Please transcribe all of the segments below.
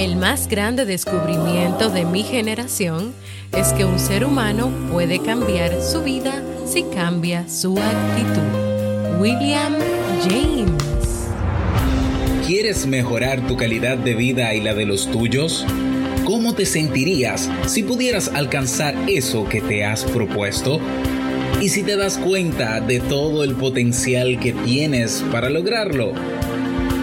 El más grande descubrimiento de mi generación es que un ser humano puede cambiar su vida si cambia su actitud. William James. ¿Quieres mejorar tu calidad de vida y la de los tuyos? ¿Cómo te sentirías si pudieras alcanzar eso que te has propuesto? ¿Y si te das cuenta de todo el potencial que tienes para lograrlo?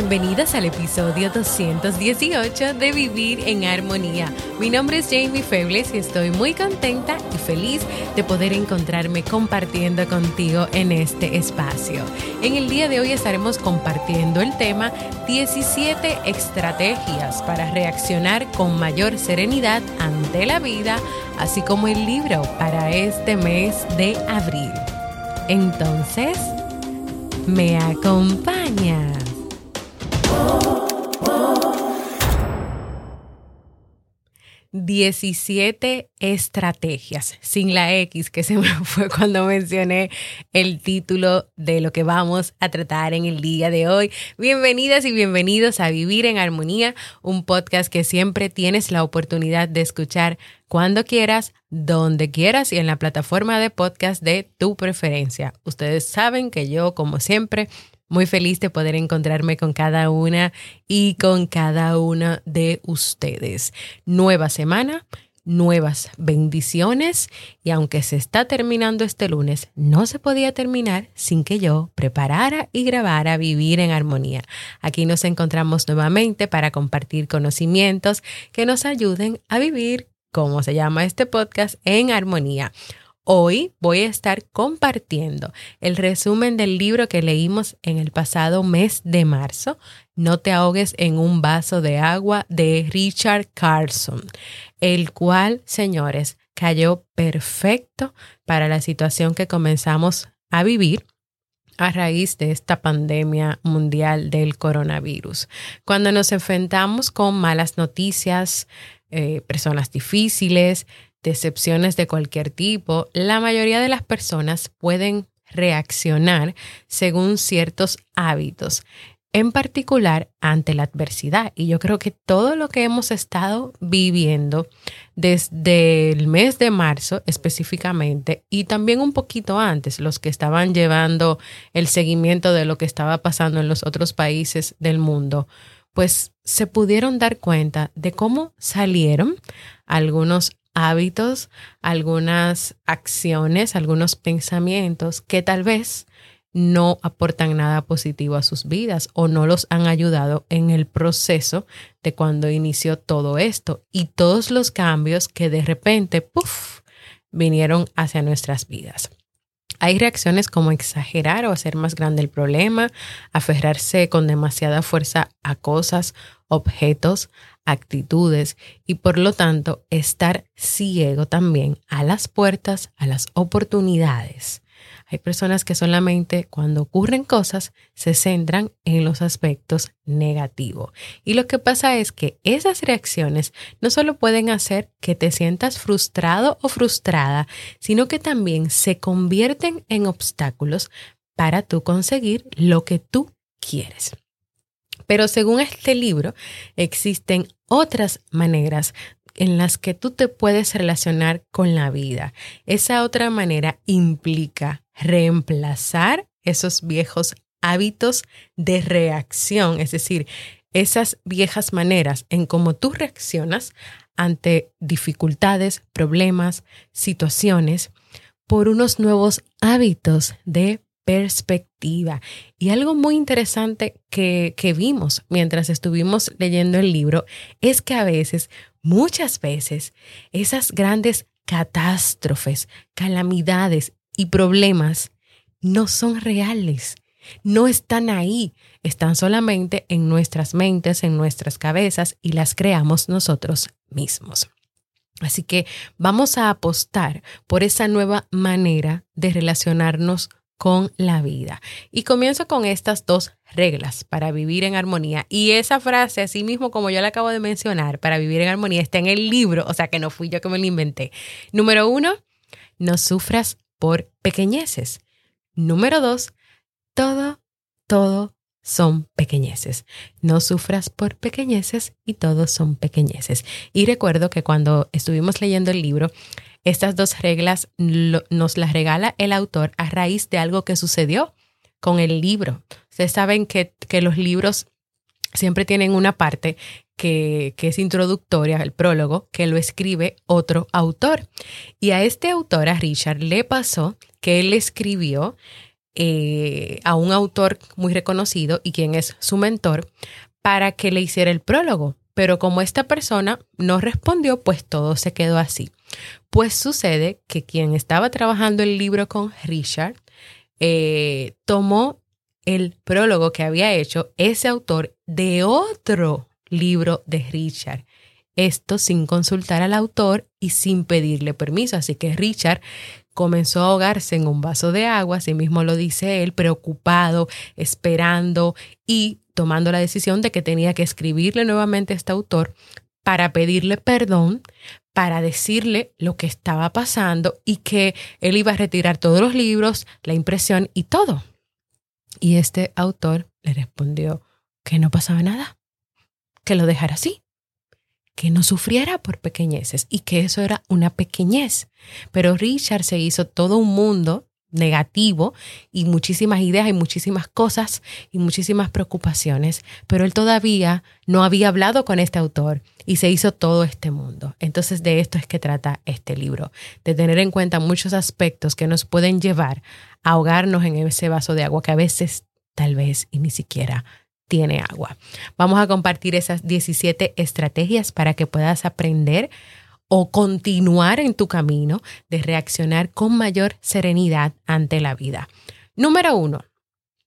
Bienvenidas al episodio 218 de Vivir en Armonía. Mi nombre es Jamie Febles y estoy muy contenta y feliz de poder encontrarme compartiendo contigo en este espacio. En el día de hoy estaremos compartiendo el tema 17 estrategias para reaccionar con mayor serenidad ante la vida, así como el libro para este mes de abril. Entonces, ¿me acompañas? 17 estrategias, sin la X que se me fue cuando mencioné el título de lo que vamos a tratar en el día de hoy. Bienvenidas y bienvenidos a Vivir en Armonía, un podcast que siempre tienes la oportunidad de escuchar cuando quieras, donde quieras y en la plataforma de podcast de tu preferencia. Ustedes saben que yo, como siempre, muy feliz de poder encontrarme con cada una y con cada una de ustedes. Nueva semana, nuevas bendiciones y aunque se está terminando este lunes, no se podía terminar sin que yo preparara y grabara Vivir en Armonía. Aquí nos encontramos nuevamente para compartir conocimientos que nos ayuden a vivir, como se llama este podcast, en armonía. Hoy voy a estar compartiendo el resumen del libro que leímos en el pasado mes de marzo, No te ahogues en un vaso de agua de Richard Carlson, el cual, señores, cayó perfecto para la situación que comenzamos a vivir a raíz de esta pandemia mundial del coronavirus. Cuando nos enfrentamos con malas noticias, eh, personas difíciles, decepciones de cualquier tipo, la mayoría de las personas pueden reaccionar según ciertos hábitos, en particular ante la adversidad. Y yo creo que todo lo que hemos estado viviendo desde el mes de marzo específicamente y también un poquito antes, los que estaban llevando el seguimiento de lo que estaba pasando en los otros países del mundo, pues se pudieron dar cuenta de cómo salieron algunos hábitos, algunas acciones, algunos pensamientos que tal vez no aportan nada positivo a sus vidas o no los han ayudado en el proceso de cuando inició todo esto y todos los cambios que de repente, puff, vinieron hacia nuestras vidas. Hay reacciones como exagerar o hacer más grande el problema, aferrarse con demasiada fuerza a cosas, objetos, actitudes y por lo tanto estar ciego también a las puertas, a las oportunidades. Hay personas que solamente cuando ocurren cosas se centran en los aspectos negativos. Y lo que pasa es que esas reacciones no solo pueden hacer que te sientas frustrado o frustrada, sino que también se convierten en obstáculos para tú conseguir lo que tú quieres. Pero según este libro, existen otras maneras en las que tú te puedes relacionar con la vida. Esa otra manera implica reemplazar esos viejos hábitos de reacción, es decir, esas viejas maneras en cómo tú reaccionas ante dificultades, problemas, situaciones, por unos nuevos hábitos de perspectiva. Y algo muy interesante que, que, vimos mientras estuvimos leyendo el libro es que a veces, muchas veces, esas grandes catástrofes, calamidades y problemas no son reales, no están ahí, están solamente en nuestras mentes, en nuestras cabezas y las creamos nosotros mismos. Así que vamos a apostar por esa nueva manera de relacionarnos con la vida. Y comienzo con estas dos reglas para vivir en armonía. Y esa frase, así mismo como yo la acabo de mencionar, para vivir en armonía, está en el libro, o sea que no fui yo que me lo inventé. Número uno, no sufras por pequeñeces. Número dos, todo, todo son pequeñeces. No sufras por pequeñeces y todos son pequeñeces. Y recuerdo que cuando estuvimos leyendo el libro, estas dos reglas nos las regala el autor a raíz de algo que sucedió con el libro. Ustedes saben que, que los libros siempre tienen una parte que, que, es introductoria, el prólogo, que lo escribe otro autor. Y a este autor, a Richard, le pasó que él escribió eh, a un autor muy reconocido y quien es su mentor para que le hiciera el prólogo. Pero como esta persona no respondió, pues todo se quedó así. Pues sucede que quien estaba trabajando el libro con Richard eh, tomó el prólogo que había hecho ese autor de otro libro de Richard. Esto sin consultar al autor y sin pedirle permiso. Así que Richard comenzó a ahogarse en un vaso de agua, así mismo lo dice él, preocupado, esperando y tomando la decisión de que tenía que escribirle nuevamente a este autor para pedirle perdón, para decirle lo que estaba pasando y que él iba a retirar todos los libros, la impresión y todo. Y este autor le respondió que no pasaba nada, que lo dejara así, que no sufriera por pequeñeces y que eso era una pequeñez. Pero Richard se hizo todo un mundo negativo y muchísimas ideas y muchísimas cosas y muchísimas preocupaciones, pero él todavía no había hablado con este autor y se hizo todo este mundo. Entonces de esto es que trata este libro, de tener en cuenta muchos aspectos que nos pueden llevar a ahogarnos en ese vaso de agua que a veces tal vez y ni siquiera tiene agua. Vamos a compartir esas 17 estrategias para que puedas aprender o continuar en tu camino de reaccionar con mayor serenidad ante la vida. Número uno,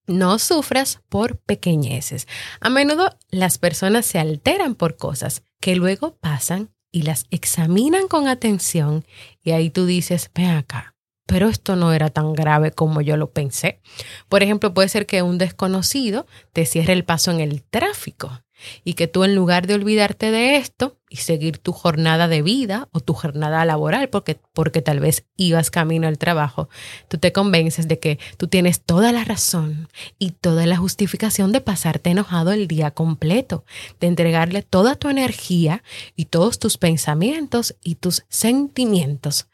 no sufras por pequeñeces. A menudo las personas se alteran por cosas que luego pasan y las examinan con atención y ahí tú dices, ven acá, pero esto no era tan grave como yo lo pensé. Por ejemplo, puede ser que un desconocido te cierre el paso en el tráfico y que tú en lugar de olvidarte de esto y seguir tu jornada de vida o tu jornada laboral, porque, porque tal vez ibas camino al trabajo, tú te convences de que tú tienes toda la razón y toda la justificación de pasarte enojado el día completo, de entregarle toda tu energía y todos tus pensamientos y tus sentimientos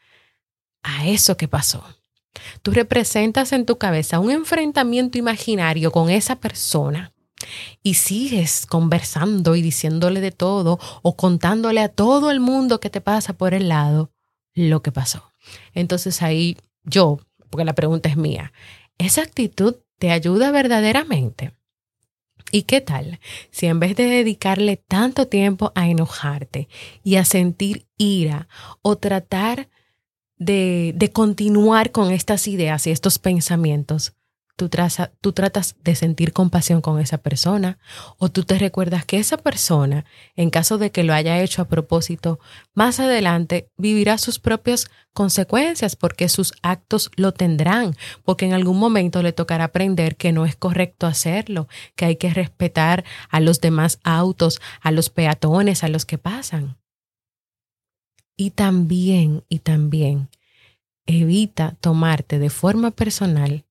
a eso que pasó. Tú representas en tu cabeza un enfrentamiento imaginario con esa persona y sigues conversando y diciéndole de todo o contándole a todo el mundo que te pasa por el lado lo que pasó. Entonces ahí yo, porque la pregunta es mía, ¿esa actitud te ayuda verdaderamente? ¿Y qué tal si en vez de dedicarle tanto tiempo a enojarte y a sentir ira o tratar de, continuar con estas ideas y estos pensamientos, tú, tú tratas de sentir compasión con esa persona o tú te recuerdas que esa persona, en caso de que lo haya hecho a propósito, más adelante vivirá sus propias consecuencias porque sus actos lo tendrán, porque en algún momento le tocará aprender que no es correcto hacerlo, que hay que respetar a los demás autos, a los peatones, a los que pasan. Y también, y también, evita tomarte de forma personal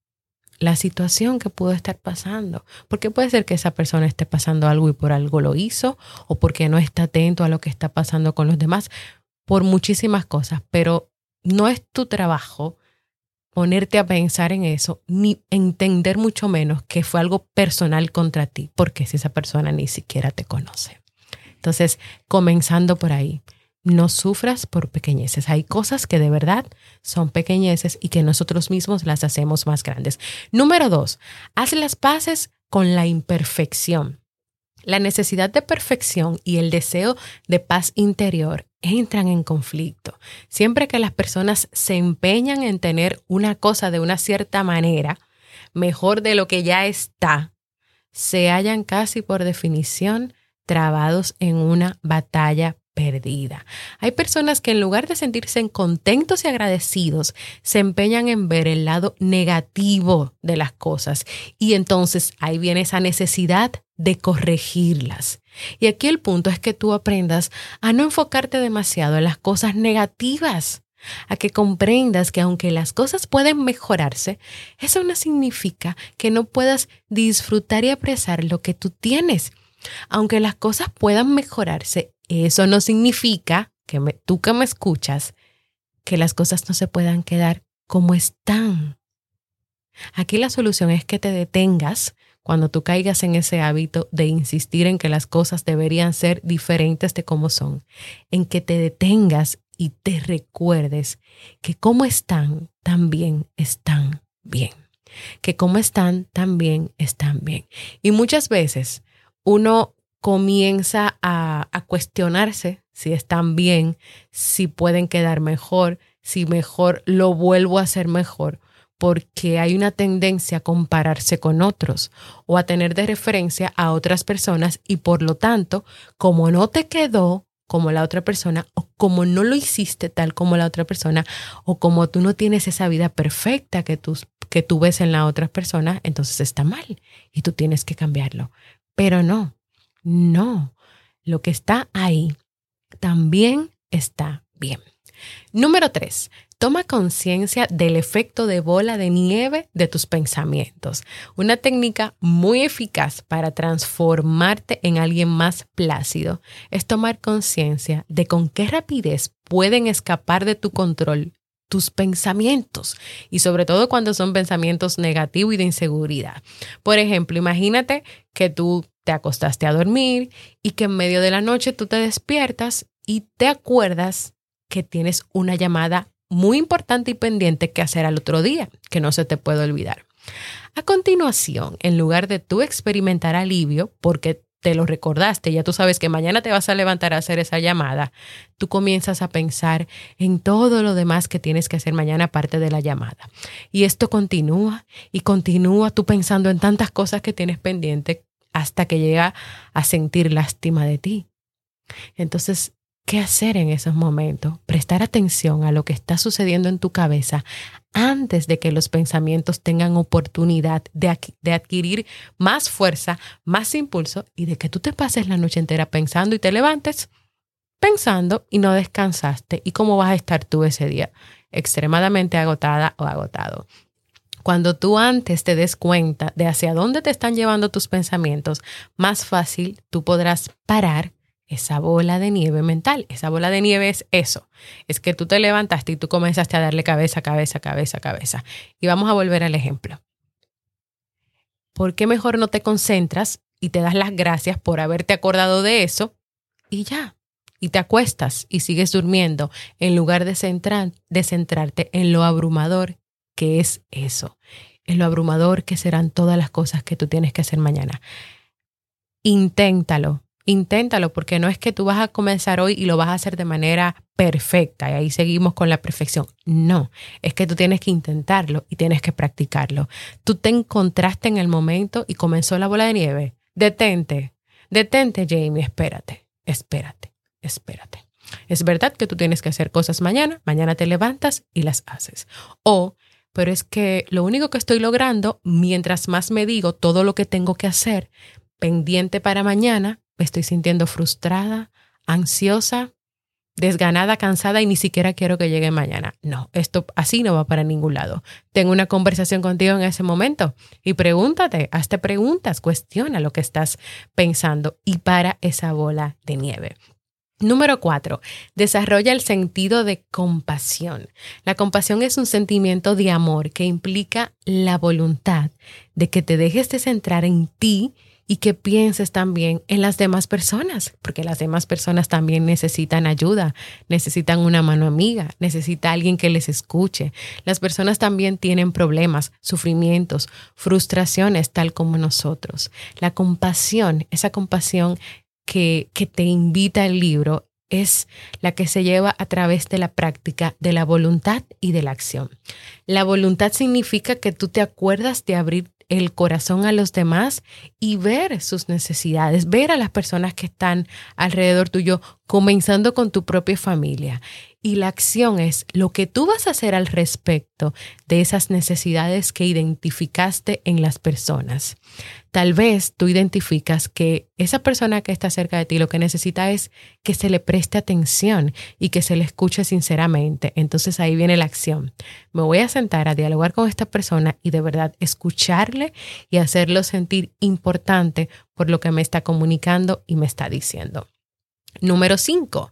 la situación que pudo estar pasando. Porque puede ser que esa persona esté pasando algo y por algo lo hizo, o porque no está atento a lo que está pasando con los demás, por muchísimas cosas. Pero no es tu trabajo ponerte a pensar en eso, ni entender mucho menos que fue algo personal contra ti, porque si esa persona ni siquiera te conoce. Entonces, comenzando por ahí, no sufras por pequeñeces. Hay cosas que de verdad son pequeñeces y que nosotros mismos las hacemos más grandes. Número dos, haz las paces con la imperfección. La necesidad de perfección y el deseo de paz interior entran en conflicto. Siempre que las personas se empeñan en tener una cosa de una cierta manera, mejor de lo que ya está, se hallan casi por definición trabados en una batalla perdida. Hay personas que en lugar de sentirse contentos y agradecidos, se empeñan en ver el lado negativo de las cosas y entonces ahí viene esa necesidad de corregirlas. Y aquí el punto es que tú aprendas a no enfocarte demasiado en las cosas negativas, a que comprendas que aunque las cosas pueden mejorarse, eso no significa que no puedas disfrutar y apreciar lo que tú tienes. Aunque las cosas puedan mejorarse, eso no significa que tú que me escuchas, que las cosas no se puedan quedar como están. Aquí la solución es que te detengas cuando tú caigas en ese hábito de insistir en que las cosas deberían ser diferentes de como son, en que te detengas y te recuerdes que como están, también están bien. Que como están, también están bien. Y muchas veces uno comienza a, cuestionarse si están bien, si pueden quedar mejor, si mejor lo vuelvo a hacer mejor, porque hay una tendencia a compararse con otros o a tener de referencia a otras personas y por lo tanto, como no te quedó como la otra persona o como no lo hiciste tal como la otra persona o como tú no tienes esa vida perfecta que tú, que tú ves en la otra persona, entonces está mal y tú tienes que cambiarlo. Pero no, no, lo que está ahí también está bien. Número tres, toma conciencia del efecto de bola de nieve de tus pensamientos. Una técnica muy eficaz para transformarte en alguien más plácido es tomar conciencia de con qué rapidez pueden escapar de tu control tus pensamientos y sobre todo cuando son pensamientos negativos y de inseguridad. Por ejemplo, imagínate que tú te acostaste a dormir y que en medio de la noche tú te despiertas y te acuerdas que tienes una llamada muy importante y pendiente que hacer al otro día, que no se te puede olvidar. A continuación, en lugar de tú experimentar alivio porque te lo recordaste, ya tú sabes que mañana te vas a levantar a hacer esa llamada, tú comienzas a pensar en todo lo demás que tienes que hacer mañana aparte de la llamada. Y esto continúa y continúa tú pensando en tantas cosas que tienes pendiente hasta que llega a sentir lástima de ti. Entonces, ¿qué hacer en esos momentos? Prestar atención a lo que está sucediendo en tu cabeza antes de que los pensamientos tengan oportunidad de, de, adquirir más fuerza, más impulso y de que tú te pases la noche entera pensando y te levantes pensando y no descansaste. ¿Y cómo vas a estar tú ese día? Extremadamente agotada o agotado. Cuando tú antes te des cuenta de hacia dónde te están llevando tus pensamientos, más fácil tú podrás parar esa bola de nieve mental. Esa bola de nieve es eso. Es que tú te levantaste y tú comenzaste a darle cabeza, cabeza, cabeza, cabeza. Y vamos a volver al ejemplo. ¿Por qué mejor no te concentras y te das las gracias por haberte acordado de eso y ya? Y te acuestas y sigues durmiendo en lugar de, centrar, de centrarte en lo abrumador que es eso, es lo abrumador que serán todas las cosas que tú tienes que hacer mañana. Inténtalo, inténtalo, porque no es que tú vas a comenzar hoy y lo vas a hacer de manera perfecta y ahí seguimos con la perfección. No, es que tú tienes que intentarlo y tienes que practicarlo. Tú te encontraste en el momento y comenzó la bola de nieve. Detente, detente Jamie, espérate, espérate, espérate. Es verdad que tú tienes que hacer cosas mañana, mañana te levantas y las haces. O pero es que lo único que estoy logrando, mientras más me digo todo lo que tengo que hacer pendiente para mañana, me estoy sintiendo frustrada, ansiosa, desganada, cansada y ni siquiera quiero que llegue mañana. No, esto así no va para ningún lado. Tengo una conversación contigo en ese momento y pregúntate, hazte preguntas, cuestiona lo que estás pensando y para esa bola de nieve. Número cuatro, desarrolla el sentido de compasión. La compasión es un sentimiento de amor que implica la voluntad de que te dejes de centrar en ti y que pienses también en las demás personas, porque las demás personas también necesitan ayuda, necesitan una mano amiga, necesita alguien que les escuche. Las personas también tienen problemas, sufrimientos, frustraciones, tal como nosotros. La compasión, esa compasión que, te invita el libro, es la que se lleva a través de la práctica de la voluntad y de la acción. La voluntad significa que tú te acuerdas de abrir el corazón a los demás y ver sus necesidades, ver a las personas que están alrededor tuyo, comenzando con tu propia familia. Y la acción es lo que tú vas a hacer al respecto de esas necesidades que identificaste en las personas. Tal vez tú identificas que esa persona que está cerca de ti lo que necesita es que se le preste atención y que se le escuche sinceramente. Entonces ahí viene la acción. Me voy a sentar a dialogar con esta persona y de verdad escucharle y hacerlo sentir importante por lo que me está comunicando y me está diciendo. Número 5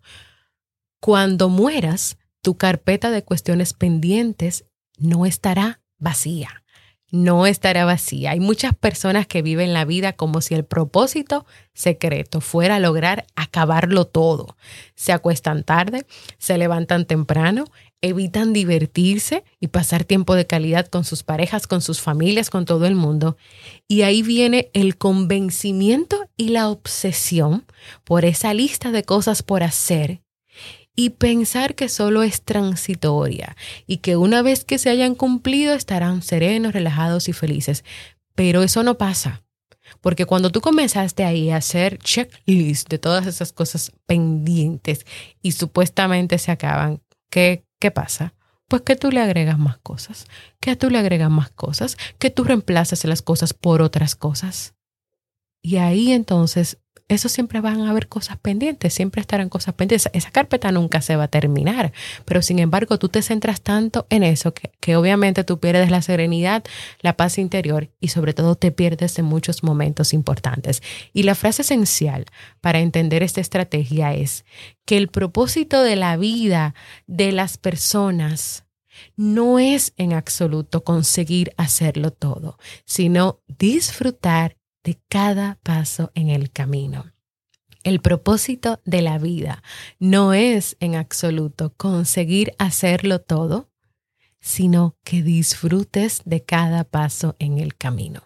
cuando mueras, tu carpeta de cuestiones pendientes no estará vacía. No estará vacía. Hay muchas personas que viven la vida como si el propósito secreto fuera lograr acabarlo todo. Se acuestan tarde, se levantan temprano, evitan divertirse y pasar tiempo de calidad con sus parejas, con sus familias, con todo el mundo. Y ahí viene el convencimiento y la obsesión por esa lista de cosas por hacer y pensar que solo es transitoria y que una vez que se hayan cumplido estarán serenos, relajados y felices. Pero eso no pasa. Porque cuando tú comenzaste ahí a hacer checklist de todas esas cosas pendientes y supuestamente se acaban, ¿qué, qué pasa? Pues que tú le agregas más cosas, que tú le agregas más cosas, que tú reemplazas las cosas por otras cosas. Y ahí entonces eso siempre van a haber cosas pendientes, siempre estarán cosas pendientes. Esa carpeta nunca se va a terminar, pero sin embargo tú te centras tanto en eso que, que obviamente tú pierdes la serenidad, la paz interior y sobre todo te pierdes en muchos momentos importantes. Y la frase esencial para entender esta estrategia es que el propósito de la vida de las personas no es en absoluto conseguir hacerlo todo, sino disfrutar de cada paso en el camino. El propósito de la vida no es en absoluto conseguir hacerlo todo, sino que disfrutes de cada paso en el camino.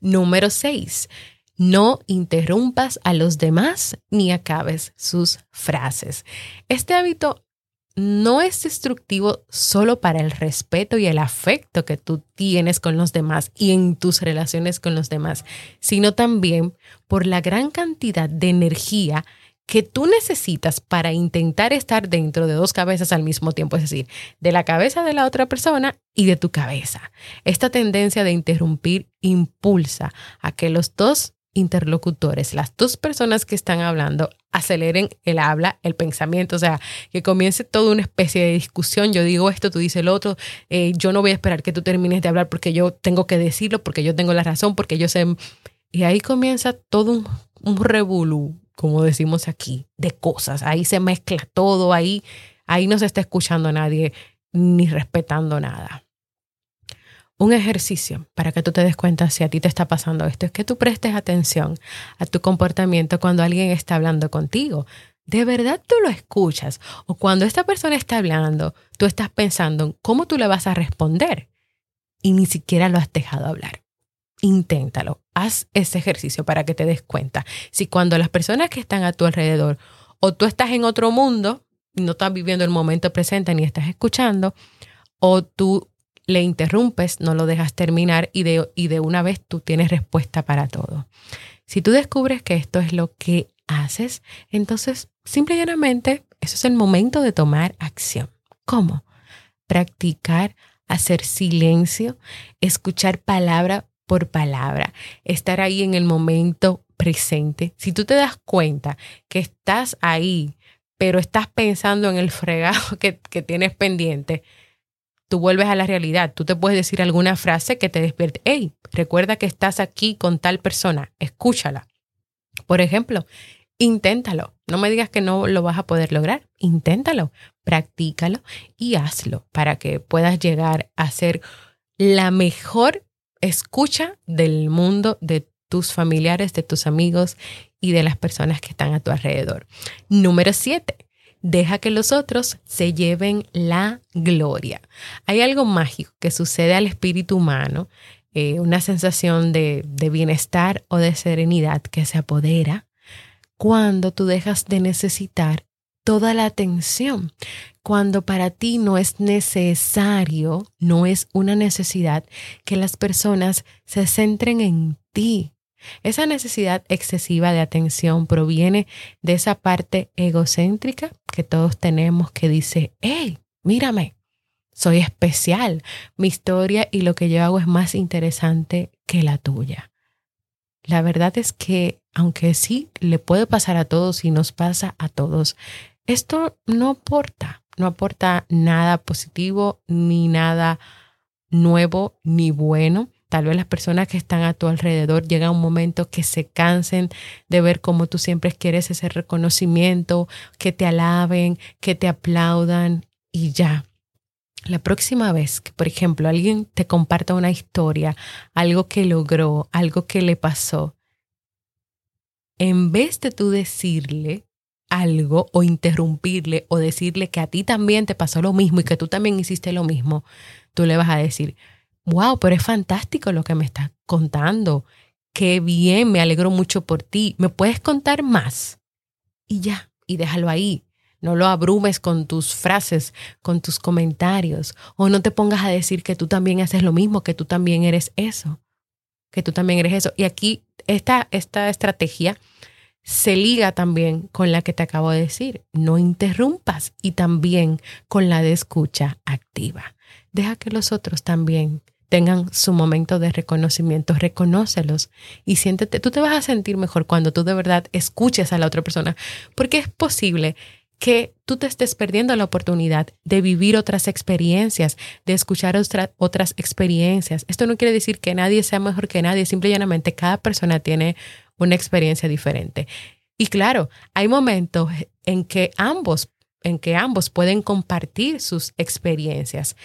Número 6. No interrumpas a los demás ni acabes sus frases. Este hábito no es destructivo solo para el respeto y el afecto que tú tienes con los demás y en tus relaciones con los demás, sino también por la gran cantidad de energía que tú necesitas para intentar estar dentro de dos cabezas al mismo tiempo, es decir, de la cabeza de la otra persona y de tu cabeza. Esta tendencia de interrumpir impulsa a que los dos interlocutores, las dos personas que están hablando, aceleren el habla, el pensamiento, o sea, que comience toda una especie de discusión, yo digo esto, tú dices lo otro, eh, yo no voy a esperar que tú termines de hablar porque yo tengo que decirlo, porque yo tengo la razón, porque yo sé... Y ahí comienza todo un, un revolú, como decimos aquí, de cosas, ahí se mezcla todo, ahí, ahí no se está escuchando a nadie ni respetando nada un ejercicio para que tú te des cuenta si a ti te está pasando esto es que tú prestes atención a tu comportamiento cuando alguien está hablando contigo. ¿De verdad tú lo escuchas? O cuando esta persona está hablando, tú estás pensando en cómo tú le vas a responder y ni siquiera lo has dejado hablar. Inténtalo, haz ese ejercicio para que te des cuenta. Si cuando las personas que están a tu alrededor o tú estás en otro mundo, no estás viviendo el momento presente ni estás escuchando, o tú le interrumpes, no lo dejas terminar y de, y de una vez tú tienes respuesta para todo. Si tú descubres que esto es lo que haces, entonces simple y llanamente eso es el momento de tomar acción. ¿Cómo? Practicar, hacer silencio, escuchar palabra por palabra, estar ahí en el momento presente. Si tú te das cuenta que estás ahí, pero estás pensando en el fregado que, que tienes pendiente, tú vuelves a la realidad. Tú te puedes decir alguna frase que te despierte. Hey, recuerda que estás aquí con tal persona, escúchala. Por ejemplo, inténtalo. No me digas que no lo vas a poder lograr. Inténtalo, practícalo y hazlo para que puedas llegar a ser la mejor escucha del mundo de tus familiares, de tus amigos y de las personas que están a tu alrededor. Número siete, deja que los otros se lleven la gloria. Hay algo mágico que sucede al espíritu humano, eh, una sensación de, de bienestar o de serenidad que se apodera cuando tú dejas de necesitar toda la atención, cuando para ti no es necesario, no es una necesidad que las personas se centren en ti. Esa necesidad excesiva de atención proviene de esa parte egocéntrica que todos tenemos que dice, hey, mírame, soy especial, mi historia y lo que yo hago es más interesante que la tuya. La verdad es que, aunque sí le puede pasar a todos y nos pasa a todos, esto no aporta, no aporta nada positivo, ni nada nuevo, ni bueno. Tal vez las personas que están a tu alrededor llega un momento que se cansen de ver cómo tú siempre quieres ese reconocimiento, que te alaben, que te aplaudan y ya. La próxima vez que, por ejemplo, alguien te comparta una historia, algo que logró, algo que le pasó, en vez de tú decirle, algo o interrumpirle o decirle que a ti también te pasó lo mismo y que tú también hiciste lo mismo, tú le vas a decir, wow, pero es fantástico lo que me estás contando. Qué bien, me alegro mucho por ti. ¿Me puedes contar más? Y ya, y déjalo ahí. No lo abrumes con tus frases, con tus comentarios, o no te pongas a decir que tú también haces lo mismo, que tú también eres eso, que tú también eres eso. Y aquí esta, esta estrategia se liga también con la que te acabo de decir. No interrumpas y también con la de escucha activa. Deja que los otros también tengan su momento de reconocimiento, reconócelos y siéntete, tú te vas a sentir mejor cuando tú de verdad escuches a la otra persona, porque es posible que tú te estés perdiendo la oportunidad de vivir otras experiencias, de escuchar otras experiencias. Esto no quiere decir que nadie sea mejor que nadie, simplemente llanamente cada persona tiene una experiencia diferente. Y claro, hay momentos en que ambos, en que ambos pueden compartir sus experiencias.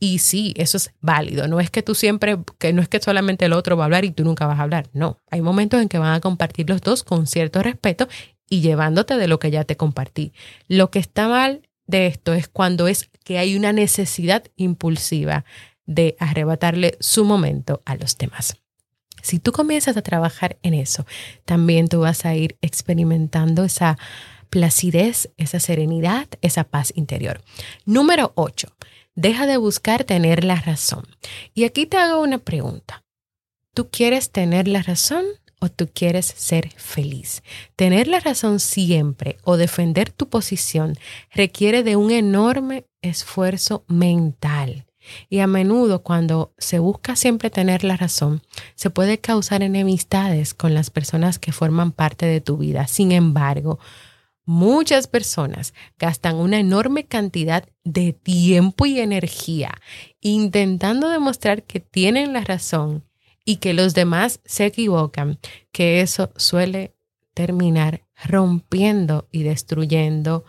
Y sí, eso es válido. No es que tú siempre, que no es que solamente el otro va a hablar y tú nunca vas a hablar. No, hay momentos en que van a compartir los dos con cierto respeto y llevándote de lo que ya te compartí. Lo que está mal de esto es cuando es que hay una necesidad impulsiva de arrebatarle su momento a los demás. Si tú comienzas a trabajar en eso, también tú vas a ir experimentando esa placidez, esa serenidad, esa paz interior. Número 8. Deja de buscar tener la razón. Y aquí te hago una pregunta. ¿Tú quieres tener la razón o tú quieres ser feliz? Tener la razón siempre o defender tu posición requiere de un enorme esfuerzo mental. Y a menudo cuando se busca siempre tener la razón, se puede causar enemistades con las personas que forman parte de tu vida. Sin embargo, muchas personas gastan una enorme cantidad de tiempo y energía intentando demostrar que tienen la razón y que los demás se equivocan, que eso suele terminar rompiendo y destruyendo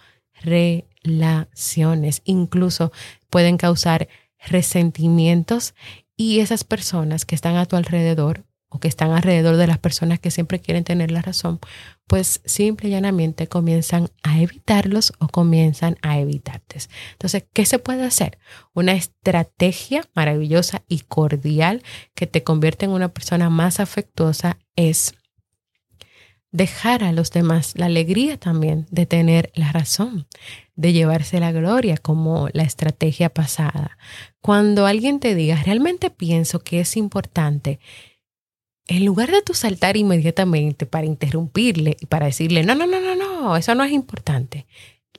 relaciones. Incluso pueden causar resentimientos y esas personas que están a tu alrededor o que están alrededor de las personas que siempre quieren tener la razón, pues simple y llanamente comienzan a evitarlos o comienzan a evitarte. Entonces, ¿qué se puede hacer? Una estrategia maravillosa y cordial que te convierte en una persona más afectuosa es dejar a los demás la alegría también de tener la razón, de llevarse la gloria como la estrategia pasada. Cuando alguien te diga, realmente pienso que es importante, en lugar de tu saltar inmediatamente para interrumpirle y para decirle, no, no, no, no, no, eso no es importante,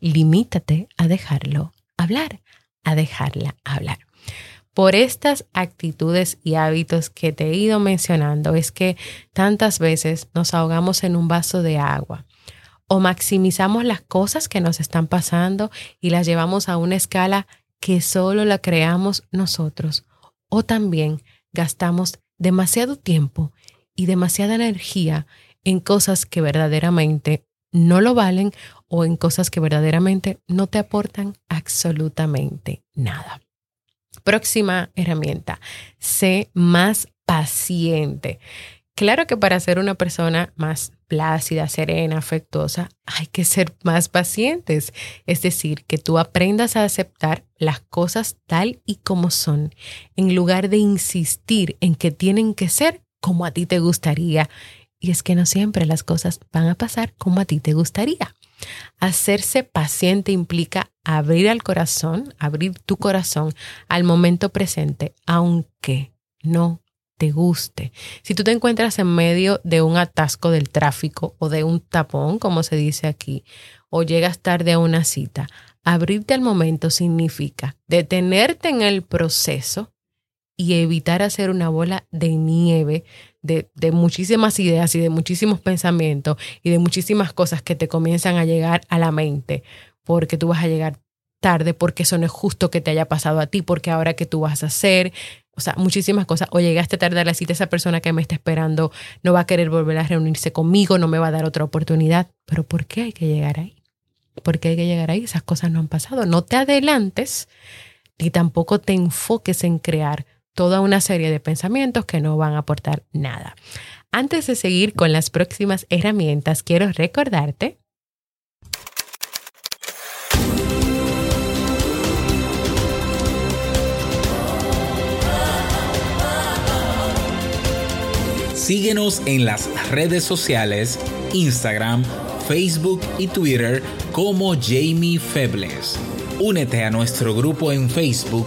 limítate a dejarlo hablar, a dejarla hablar. Por estas actitudes y hábitos que te he ido mencionando es que tantas veces nos ahogamos en un vaso de agua o maximizamos las cosas que nos están pasando y las llevamos a una escala que solo la creamos nosotros o también gastamos demasiado tiempo y demasiada energía en cosas que verdaderamente no lo valen o en cosas que verdaderamente no te aportan absolutamente nada. Próxima herramienta, sé más paciente. Claro que para ser una persona más plácida, serena, afectuosa, hay que ser más pacientes. Es decir, que tú aprendas a aceptar las cosas tal y como son, en lugar de insistir en que tienen que ser como a ti te gustaría. Y es que no siempre las cosas van a pasar como a ti te gustaría. Hacerse paciente implica abrir al corazón, abrir tu corazón al momento presente, aunque no te guste. Si tú te encuentras en medio de un atasco del tráfico o de un tapón, como se dice aquí, o llegas tarde a una cita, abrirte al momento significa detenerte en el proceso y evitar hacer una bola de nieve de, de, muchísimas ideas y de muchísimos pensamientos y de muchísimas cosas que te comienzan a llegar a la mente, porque tú vas a llegar tarde, porque eso no es justo que te haya pasado a ti, porque ahora que tú vas a hacer, o sea, muchísimas cosas. O llegaste tarde a la cita, esa persona que me está esperando no va a querer volver a reunirse conmigo, no me va a dar otra oportunidad. Pero ¿por qué hay que llegar ahí? ¿Por qué hay que llegar ahí? Esas cosas no han pasado. No te adelantes ni tampoco te enfoques en crear toda una serie de pensamientos que no van a aportar nada. Antes de seguir con las próximas herramientas, quiero recordarte Síguenos en las redes sociales, Instagram, Facebook y Twitter como Jamie Febles. Únete a nuestro grupo en Facebook,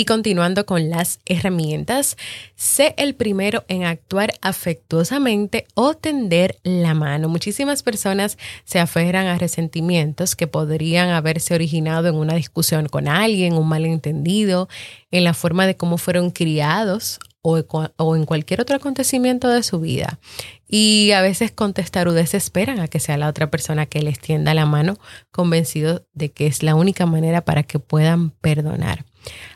Y continuando con las herramientas, sé el primero en actuar afectuosamente o tender la mano. Muchísimas personas se aferran a resentimientos que podrían haberse originado en una discusión con alguien, un malentendido, en la forma de cómo fueron criados o, en cualquier otro acontecimiento de su vida. Y a veces con testarudes esperan a que sea la otra persona que les tienda la mano, convencidos de que es la única manera para que puedan perdonar.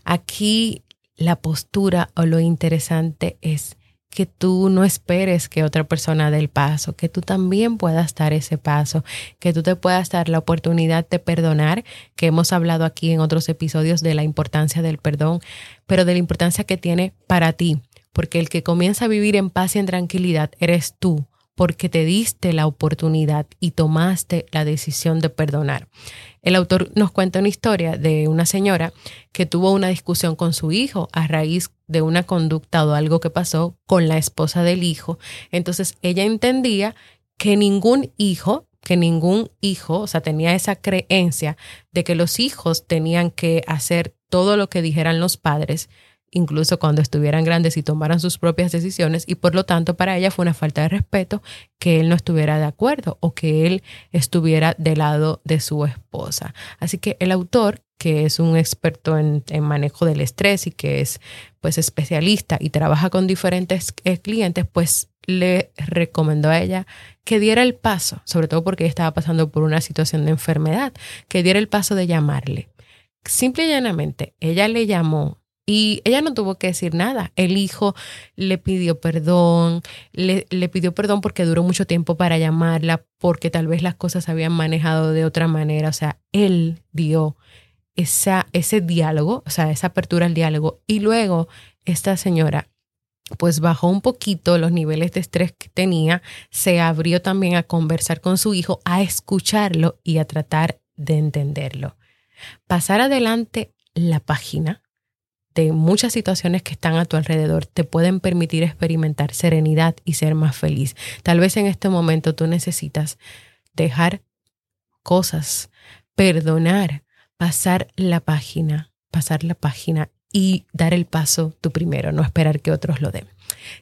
Aquí la postura o lo interesante es que tú no esperes que otra persona dé el paso, que tú también puedas dar ese paso, que tú te puedas dar la oportunidad de perdonar, que hemos hablado aquí en otros episodios de la importancia del perdón, pero de la importancia que tiene para ti, porque el que comienza a vivir en paz y en tranquilidad eres tú, porque te diste la oportunidad y tomaste la decisión de perdonar. El autor nos cuenta una historia de una señora que tuvo una discusión con su hijo a raíz de una conducta o algo que pasó con la esposa del hijo. Entonces ella entendía que ningún hijo, que ningún hijo, o sea, tenía esa creencia de que los hijos tenían que hacer todo lo que dijeran los padres, incluso cuando estuvieran grandes y tomaran sus propias decisiones y por lo tanto para ella fue una falta de respeto que él no estuviera de acuerdo o que él estuviera del lado de su esposa. Así que el autor, que es un experto en, manejo del estrés y que es pues especialista y trabaja con diferentes eh, clientes, pues le recomendó a ella que diera el paso, sobre todo porque ella estaba pasando por una situación de enfermedad, que diera el paso de llamarle. Simple y llanamente, ella le llamó y ella no tuvo que decir nada. El hijo le pidió perdón, le, le, pidió perdón porque duró mucho tiempo para llamarla, porque tal vez las cosas se habían manejado de otra manera. O sea, él dio esa, ese diálogo, o sea, esa apertura al diálogo. Y luego esta señora pues bajó un poquito los niveles de estrés que tenía, se abrió también a conversar con su hijo, a escucharlo y a tratar de entenderlo. Pasar adelante la página de muchas situaciones que están a tu alrededor te pueden permitir experimentar serenidad y ser más feliz. Tal vez en este momento tú necesitas dejar cosas, perdonar, pasar la página, pasar la página y dar el paso tú primero, no esperar que otros lo den.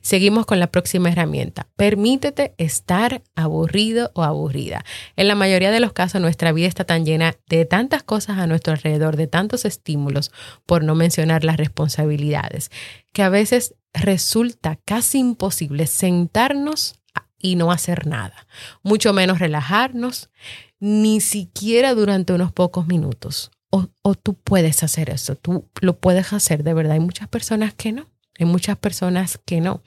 Seguimos con la próxima herramienta. Permítete estar aburrido o aburrida. En la mayoría de los casos nuestra vida está tan llena de tantas cosas a nuestro alrededor, de tantos estímulos, por no mencionar las responsabilidades, que a veces resulta casi imposible sentarnos y no hacer nada, mucho menos relajarnos, ni siquiera durante unos pocos minutos o, tú puedes hacer eso, tú lo puedes hacer de verdad. Hay muchas personas que no. Hay muchas personas que no.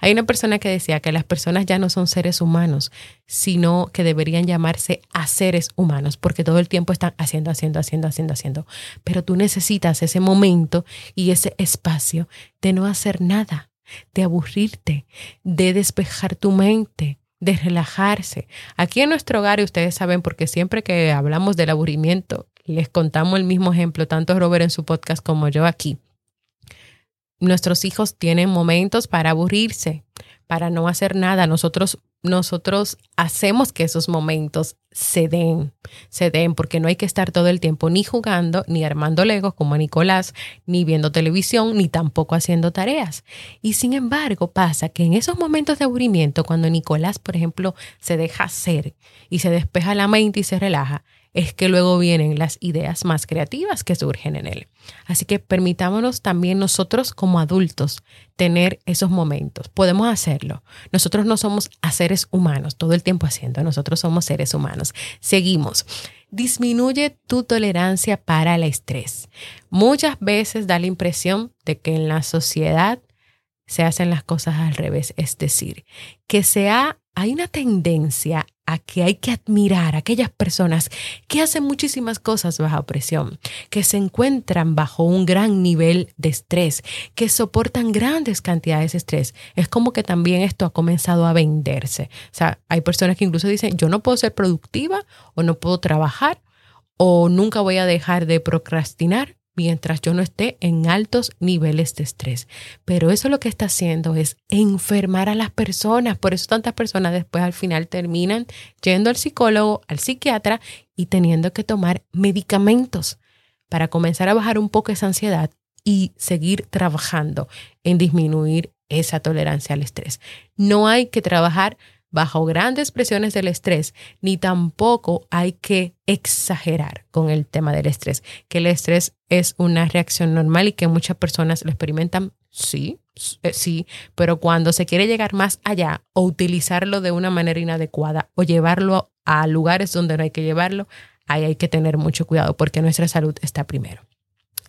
Hay una persona que decía que las personas ya no son seres humanos, sino que deberían llamarse a seres humanos, porque todo el tiempo están haciendo, haciendo, haciendo, haciendo, haciendo. Pero tú necesitas ese momento y ese espacio de no hacer nada, de aburrirte, de despejar tu mente, de relajarse. Aquí en nuestro hogar, y ustedes saben, porque siempre que hablamos del aburrimiento, les contamos el mismo ejemplo, tanto Robert en su podcast como yo aquí nuestros hijos tienen momentos para aburrirse, para no hacer nada. Nosotros, nosotros hacemos que esos momentos se den, se den, porque no hay que estar todo el tiempo ni jugando, ni armando legos como Nicolás, ni viendo televisión, ni tampoco haciendo tareas. Y sin embargo, pasa que en esos momentos de aburrimiento, cuando Nicolás, por ejemplo, se deja hacer y se despeja la mente y se relaja, es que luego vienen las ideas más creativas que surgen en él. Así que permitámonos también nosotros como adultos tener esos momentos. Podemos hacerlo. Nosotros no somos seres humanos, todo el tiempo haciendo, nosotros somos seres humanos. Seguimos. Disminuye tu tolerancia para el estrés. Muchas veces da la impresión de que en la sociedad se hacen las cosas al revés, es decir, que se ha, hay una tendencia a que hay que admirar a aquellas personas que hacen muchísimas cosas bajo presión, que se encuentran bajo un gran nivel de estrés, que soportan grandes cantidades de estrés. Es como que también esto ha comenzado a venderse. O sea, hay personas que incluso dicen, yo no puedo ser productiva o no puedo trabajar o nunca voy a dejar de procrastinar mientras yo no esté en altos niveles de estrés. Pero eso lo que está haciendo es enfermar a las personas. Por eso tantas personas después al final terminan yendo al psicólogo, al psiquiatra y teniendo que tomar medicamentos para comenzar a bajar un poco esa ansiedad y seguir trabajando en disminuir esa tolerancia al estrés. No hay que trabajar bajo grandes presiones del estrés, ni tampoco hay que exagerar con el tema del estrés, que el estrés es una reacción normal y que muchas personas lo experimentan, sí, eh, sí, pero cuando se quiere llegar más allá o utilizarlo de una manera inadecuada o llevarlo a lugares donde no hay que llevarlo, ahí hay que tener mucho cuidado porque nuestra salud está primero.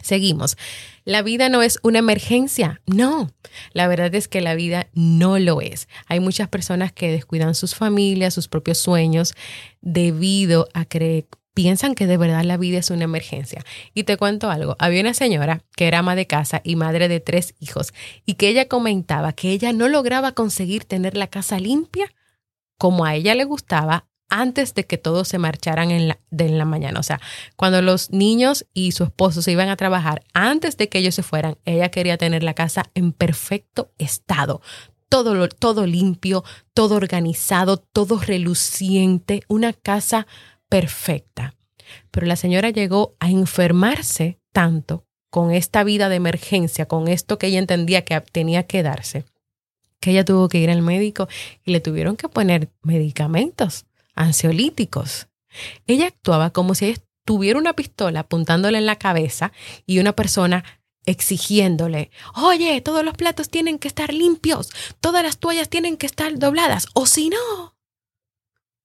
Seguimos. La vida no es una emergencia. No, la verdad es que la vida no lo es. Hay muchas personas que descuidan sus familias, sus propios sueños, debido a que piensan que de verdad la vida es una emergencia. Y te cuento algo. Había una señora que era ama de casa y madre de tres hijos y que ella comentaba que ella no lograba conseguir tener la casa limpia como a ella le gustaba antes de que todos se marcharan en la, de la mañana. O sea, cuando los niños y su esposo se iban a trabajar, antes de que ellos se fueran, ella quería tener la casa en perfecto estado. Todo, todo limpio, todo organizado, todo reluciente, una casa perfecta. Pero la señora llegó a enfermarse tanto con esta vida de emergencia, con esto que ella entendía que tenía que darse, que ella tuvo que ir al médico y le tuvieron que poner medicamentos ansiolíticos. Ella actuaba como si tuviera una pistola apuntándole en la cabeza y una persona exigiéndole, oye, todos los platos tienen que estar limpios, todas las toallas tienen que estar dobladas, o si no.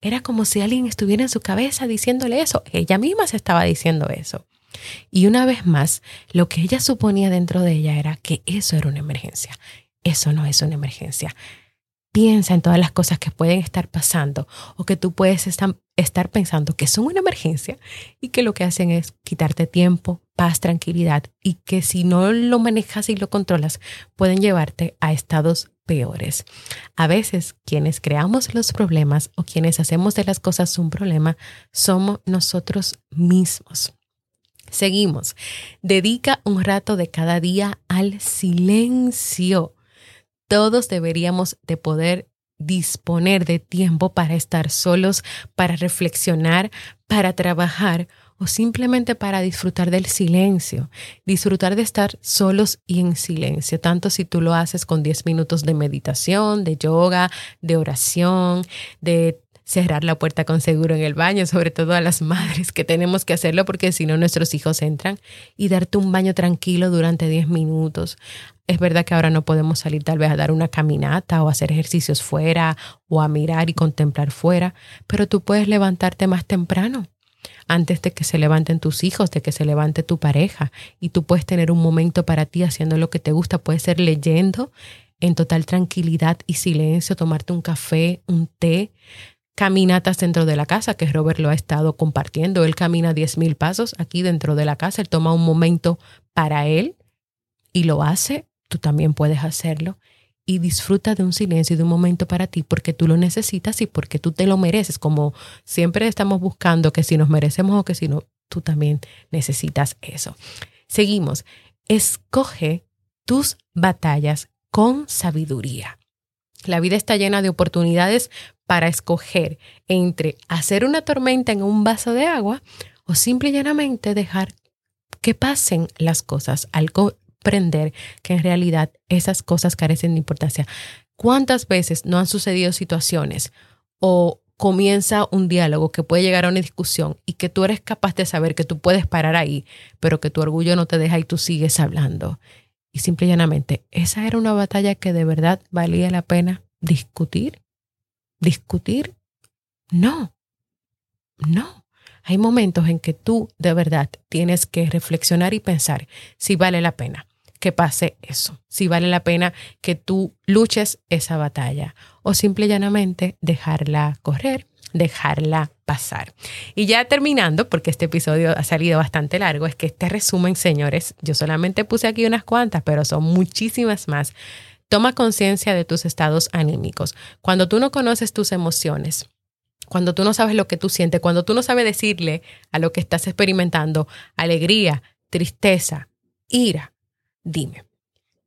Era como si alguien estuviera en su cabeza diciéndole eso. Ella misma se estaba diciendo eso. Y una vez más, lo que ella suponía dentro de ella era que eso era una emergencia. Eso no es una emergencia piensa en todas las cosas que pueden estar pasando o que tú puedes estar pensando que son una emergencia y que lo que hacen es quitarte tiempo, paz, tranquilidad y que si no lo manejas y lo controlas pueden llevarte a estados peores. A veces quienes creamos los problemas o quienes hacemos de las cosas un problema somos nosotros mismos. Seguimos. Dedica un rato de cada día al silencio todos deberíamos de poder disponer de tiempo para estar solos, para reflexionar, para trabajar o simplemente para disfrutar del silencio, disfrutar de estar solos y en silencio, tanto si tú lo haces con 10 minutos de meditación, de yoga, de oración, de cerrar la puerta con seguro en el baño, sobre todo a las madres que tenemos que hacerlo porque si no nuestros hijos entran y darte un baño tranquilo durante 10 minutos. Es verdad que ahora no podemos salir tal vez a dar una caminata o hacer ejercicios fuera o a mirar y contemplar fuera, pero tú puedes levantarte más temprano antes de que se levanten tus hijos, de que se levante tu pareja. Y tú puedes tener un momento para ti haciendo lo que te gusta. Puede ser leyendo en total tranquilidad y silencio, tomarte un café, un té, caminatas dentro de la casa, que Robert lo ha estado compartiendo. Él camina 10.000 pasos aquí dentro de la casa, él toma un momento para él y lo hace, tú también puedes hacerlo y disfruta de un silencio y de un momento para ti porque tú lo necesitas y porque tú te lo mereces, como siempre estamos buscando que si nos merecemos o que si no, tú también necesitas eso. Seguimos, escoge tus batallas con sabiduría. La vida está llena de oportunidades para escoger entre hacer una tormenta en un vaso de agua o simple y llanamente dejar que pasen las cosas al comprender que en realidad esas cosas carecen de importancia. ¿Cuántas veces no han sucedido situaciones o comienza un diálogo que puede llegar a una discusión y que tú eres capaz de saber que tú puedes parar ahí, pero que tu orgullo no te deja y tú sigues hablando? Y simple y llanamente, esa era una batalla que de verdad valía la pena discutir discutir. No, no. Hay momentos en que tú de verdad tienes que reflexionar y pensar si vale la pena que pase eso, si vale la pena que tú luches esa batalla o simple y llanamente dejarla correr, dejarla pasar. Y ya terminando, porque este episodio ha salido bastante largo, es que este resumen, señores, yo solamente puse aquí unas cuantas, pero son muchísimas más Toma conciencia de tus estados anímicos. Cuando tú no conoces tus emociones, cuando tú no sabes lo que tú sientes, cuando tú no sabes decirle a lo que estás experimentando alegría, tristeza, ira, dime,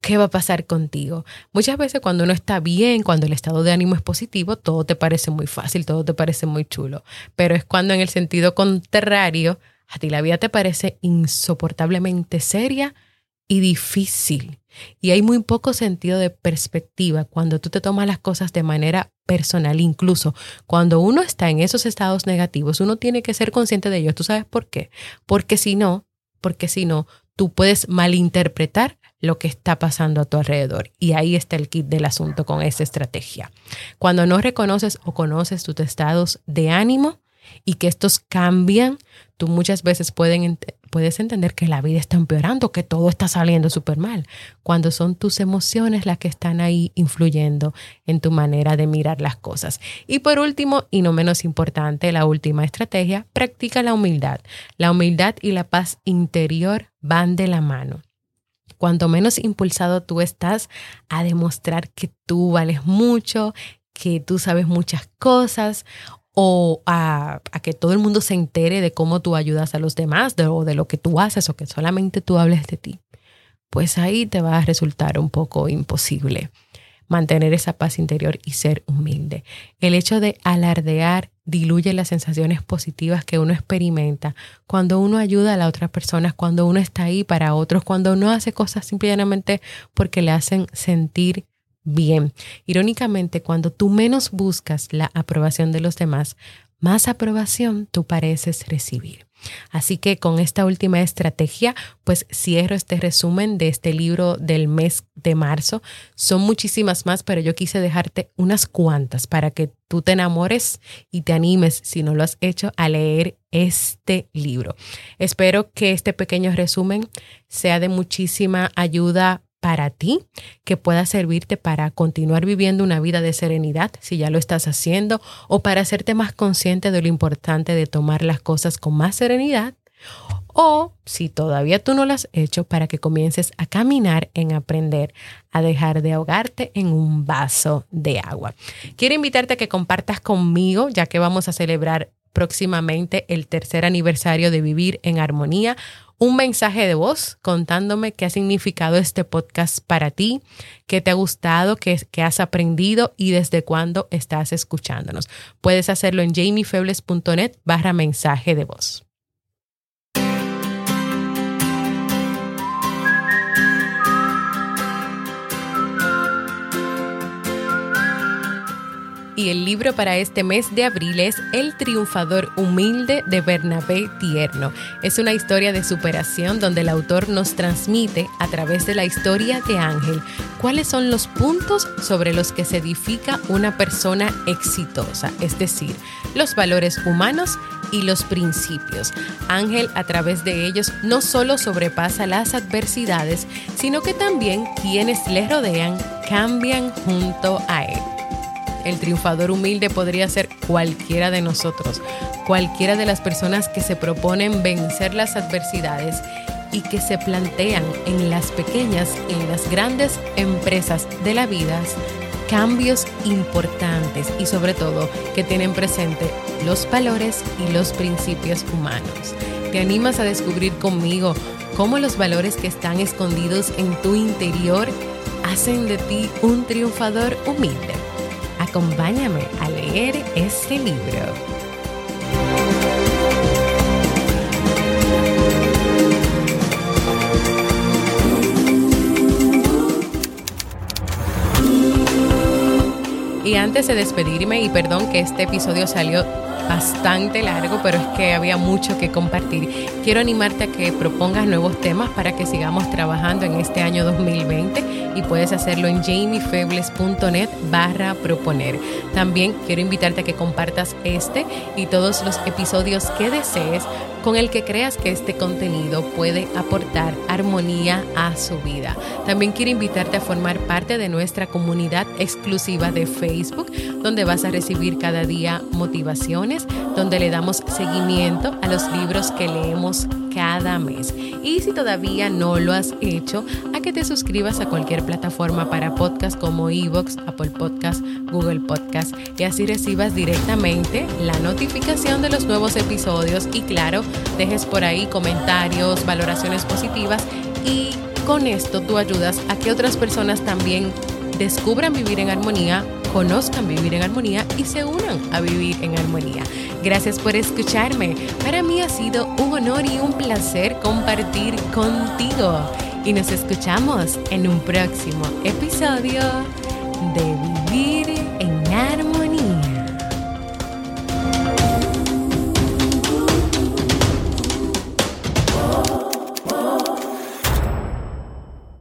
¿qué va a pasar contigo? Muchas veces cuando uno está bien, cuando el estado de ánimo es positivo, todo te parece muy fácil, todo te parece muy chulo, pero es cuando en el sentido contrario, a ti la vida te parece insoportablemente seria y difícil. Y hay muy poco sentido de perspectiva cuando tú te tomas las cosas de manera personal. Incluso cuando uno está en esos estados negativos, uno tiene que ser consciente de ello. ¿Tú sabes por qué? Porque si no, porque si no, tú puedes malinterpretar lo que está pasando a tu alrededor. Y ahí está el kit del asunto con esa estrategia. Cuando no reconoces o conoces tus estados de ánimo y que estos cambian, tú muchas veces puedes entender que la vida está empeorando, que todo está saliendo súper mal, cuando son tus emociones las que están ahí influyendo en tu manera de mirar las cosas. Y por último, y no menos importante, la última estrategia, practica la humildad. La humildad y la paz interior van de la mano. Cuanto menos impulsado tú estás a demostrar que tú vales mucho, que tú sabes muchas cosas o a, que todo el mundo se entere de cómo tú ayudas a los demás o de lo que tú haces o que solamente tú hables de ti, pues ahí te va a resultar un poco imposible mantener esa paz interior y ser humilde. El hecho de alardear diluye las sensaciones positivas que uno experimenta cuando uno ayuda a las otras personas, cuando uno está ahí para otros, cuando uno hace cosas simplemente porque le hacen sentir bien. Irónicamente, cuando tú menos buscas la aprobación de los demás, más aprobación tú pareces recibir. Así que con esta última estrategia, pues cierro este resumen de este libro del mes de marzo. Son muchísimas más, pero yo quise dejarte unas cuantas para que tú te enamores y te animes, si no lo has hecho, a leer este libro. Espero que este pequeño resumen sea de muchísima ayuda para ti, que pueda servirte para continuar viviendo una vida de serenidad, si ya lo estás haciendo, o para hacerte más consciente de lo importante de tomar las cosas con más serenidad, o si todavía tú no lo has hecho, para que comiences a caminar en aprender a dejar de ahogarte en un vaso de agua. Quiero invitarte a que compartas conmigo, ya que vamos a celebrar próximamente el tercer aniversario de Vivir en Armonía un mensaje de voz contándome qué ha significado este podcast para ti, qué te ha gustado, qué, has aprendido y desde cuándo estás escuchándonos. Puedes hacerlo en jamiefebles.net barra mensaje de voz. Y el libro para este mes de abril es El triunfador humilde de Bernabé Tierno. Es una historia de superación donde el autor nos transmite a través de la historia de Ángel cuáles son los puntos sobre los que se edifica una persona exitosa, es decir, los valores humanos y los principios. Ángel a través de ellos no solo sobrepasa las adversidades, sino que también quienes le rodean cambian junto a él. El triunfador humilde podría ser cualquiera de nosotros, cualquiera de las personas que se proponen vencer las adversidades y que se plantean en las pequeñas y en las grandes empresas de la vida cambios importantes y sobre todo que tienen presente los valores y los principios humanos. ¿Te animas a descubrir conmigo cómo los valores que están escondidos en tu interior hacen de ti un triunfador humilde? Acompáñame a leer este libro. Y antes de despedirme, y perdón que este episodio salió bastante largo, pero es que había mucho que compartir. Quiero animarte a que propongas nuevos temas para que sigamos trabajando en este año 2020 y puedes hacerlo en jamiefebles.net barra proponer. También quiero invitarte a que compartas este y todos los episodios que desees con el que creas que este contenido puede aportar armonía a su vida. También quiero invitarte a formar parte de nuestra comunidad exclusiva de Facebook, donde vas a recibir cada día motivaciones, donde le damos seguimiento a los libros que leemos cada mes. Y si todavía no lo has hecho, a que te suscribas a cualquier plataforma para podcast como Evox, Apple Podcast, Google Podcast y así recibas directamente la notificación de los nuevos episodios y claro, dejes por ahí comentarios, valoraciones positivas y con esto tú ayudas a que otras personas también descubran vivir en armonía, conozcan vivir en armonía y se unan a vivir en armonía. Gracias por escucharme. Para mí ha sido un honor y un placer compartir contigo. Y nos escuchamos en un próximo episodio de Vivir en Armonía.